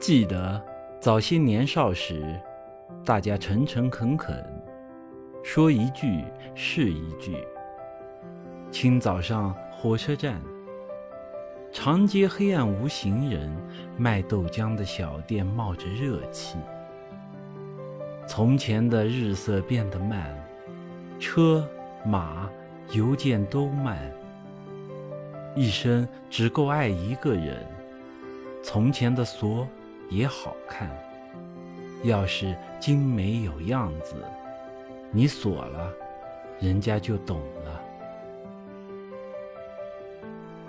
记得早些年少时，大家诚诚恳恳，说一句是一句。清早上火车站，长街黑暗无行人，卖豆浆的小店冒着热气。从前的日色变得慢，车马邮件都慢。一生只够爱一个人，从前的锁也好看，要是精美有样子，你锁了，人家就懂。